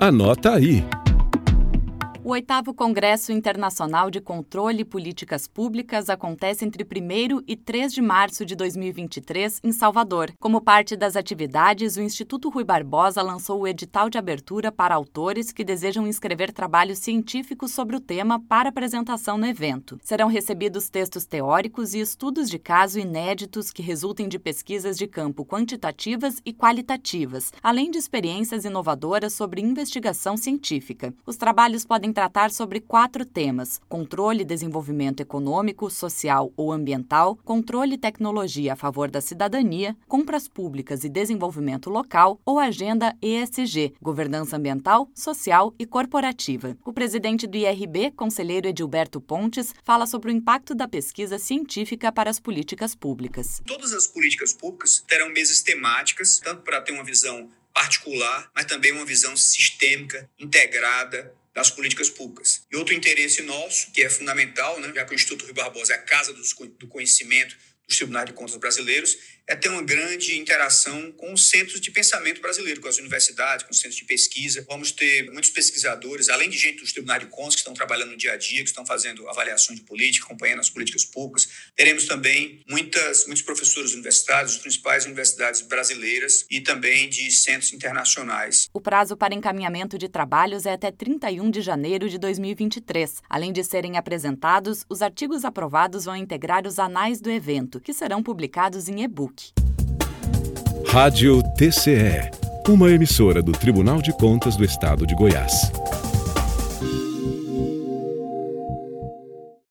Anota aí. O oitavo Congresso Internacional de Controle e Políticas Públicas acontece entre 1 e 3 de março de 2023 em Salvador. Como parte das atividades, o Instituto Rui Barbosa lançou o edital de abertura para autores que desejam inscrever trabalhos científicos sobre o tema para apresentação no evento. Serão recebidos textos teóricos e estudos de caso inéditos que resultem de pesquisas de campo quantitativas e qualitativas, além de experiências inovadoras sobre investigação científica. Os trabalhos podem tratar sobre quatro temas: controle e desenvolvimento econômico, social ou ambiental, controle e tecnologia a favor da cidadania, compras públicas e desenvolvimento local ou agenda ESG, governança ambiental, social e corporativa. O presidente do IRB, conselheiro Edilberto Pontes, fala sobre o impacto da pesquisa científica para as políticas públicas. Todas as políticas públicas terão mesas temáticas, tanto para ter uma visão particular, mas também uma visão sistêmica, integrada, das políticas públicas. E outro interesse nosso, que é fundamental, né, já que o Instituto Rui Barbosa é a casa do conhecimento dos tribunais de contas brasileiros, é ter uma grande interação com os centros de pensamento brasileiro, com as universidades, com os centros de pesquisa. Vamos ter muitos pesquisadores, além de gente dos tribunais de contas que estão trabalhando no dia a dia, que estão fazendo avaliações de política, acompanhando as políticas públicas. Teremos também muitas, muitos professores universitários, das principais universidades brasileiras e também de centros internacionais. O prazo para encaminhamento de trabalhos é até 31 de janeiro de 2023. Além de serem apresentados, os artigos aprovados vão integrar os anais do evento, que serão publicados em e-book. Rádio TCE, uma emissora do Tribunal de Contas do Estado de Goiás.